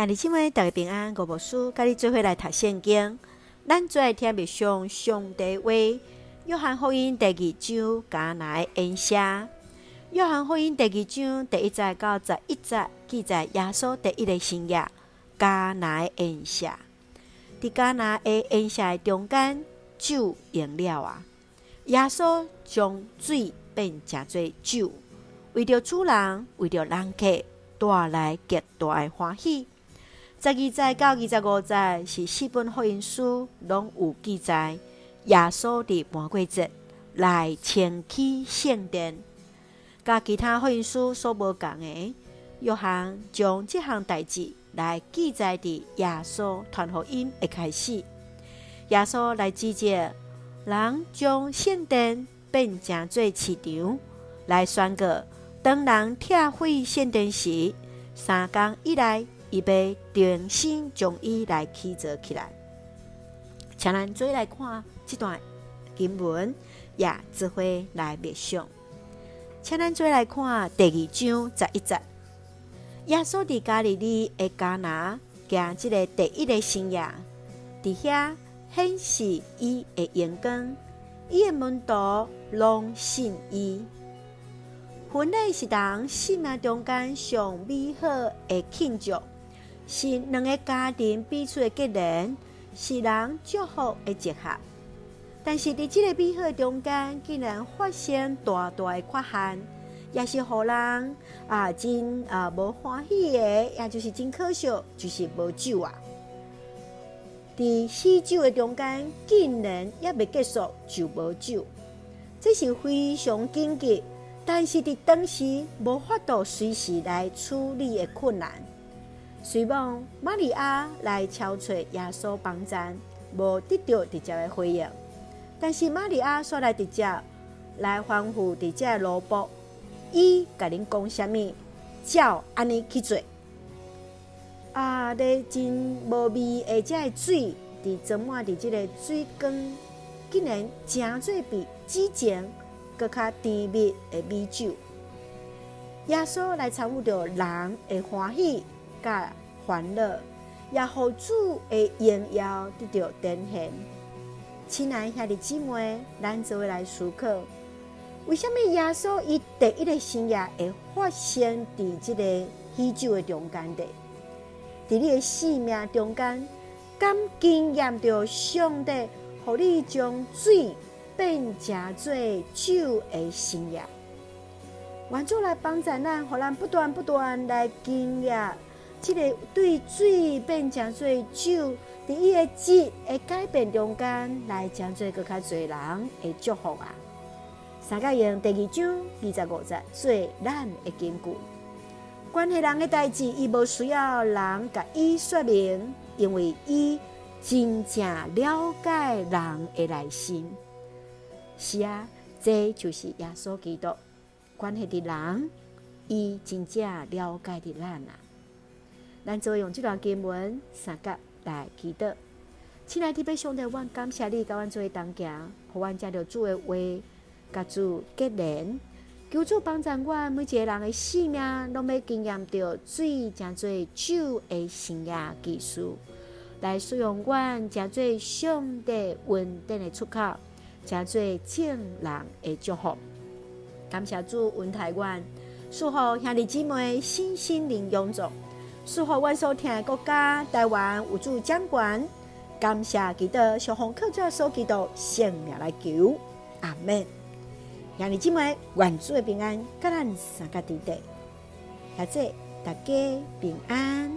兄弟姊妹，大家平安。我无书，甲你做伙来读圣经。咱最爱听的上上帝话。约翰福音第二章迦拿的宴席。约翰福音第二章第一节到十一节记载耶稣第一个生日迦拿的宴席。伫迦拿的宴席的中间，酒用了啊！耶稣将水变成做酒，为着主人，为着人客，带来极大的欢喜。十二节到二十五节是四本福音书拢有记载，耶稣伫半过节来清气圣殿，甲其他福音书所无共的。约翰将这项代志来记载伫耶稣传福音一开始，耶稣来指责人将圣殿变成做市场，来宣告当人拆毁圣殿时，三工以来。伊要重新将伊来建造起来，请咱做来看这段经文，也只会来默想。请咱做来看第二章十一节，耶稣伫加利利的迦拿行这个第一个生涯，伫遐显示伊的荣光，伊的门徒拢信伊。婚礼是人生命中间上美好的庆祝。是两个家庭彼此的结连，是人祝福的结合。但是伫这个美好中间，竟然发生大大的缺陷，也是互人啊真啊无欢喜的，也就是真可惜，就是无酒啊。伫喜酒的中间，竟然也未结束就无酒，这是非常紧急，但是伫当时无法度随时来处理的困难。希望玛利亚来敲催耶稣帮赞，无得到直接的回应。但是玛利亚说来直接来吩咐直接的萝卜，伊甲恁讲啥物，照安尼去做。啊，咧真无味的这个水，伫怎么伫这个水缸，竟然真做比之前阁较甜蜜的美酒。耶稣来参悟着人的欢喜。甲欢乐，也互主的荣耀得到展现。亲爱兄弟姊妹，咱做伙来思考，为什么耶稣伊第一个生涯会发生伫这个喜酒的中间的？伫你的性命中间，敢经验着上帝，互你将水变成做酒的生涯？愿主来帮助咱，互咱不断不断来经验。这个对水变成做酒，伫伊个质的改变中间，来成做更较侪人的祝福啊！三甲用第二章二十五节做咱的根据。关系人的代志，伊无需要人甲伊说明，因为伊真正了解人的内心。是啊，这就是耶稣基督关系的人，伊真正了解的咱啊！咱就用这段经文三角来祈祷。亲爱的弟兄姊妹，感谢你，甲阮做同行，互阮接到主的话，甲主结连，求主帮助阮每一个人的生命，拢要经验到水诚济酒的生涯技术，来使用阮诚济上帝稳定的出口，诚济众人的祝福。感谢主恩待阮，祝福兄弟姊妹身心灵永驻。祝福阮所听的国家台湾有主掌权，感谢基督小红客家所基督性命来求，阿门。兄弟姊妹，愿主的平安，甲咱三个弟弟，下次大家平安。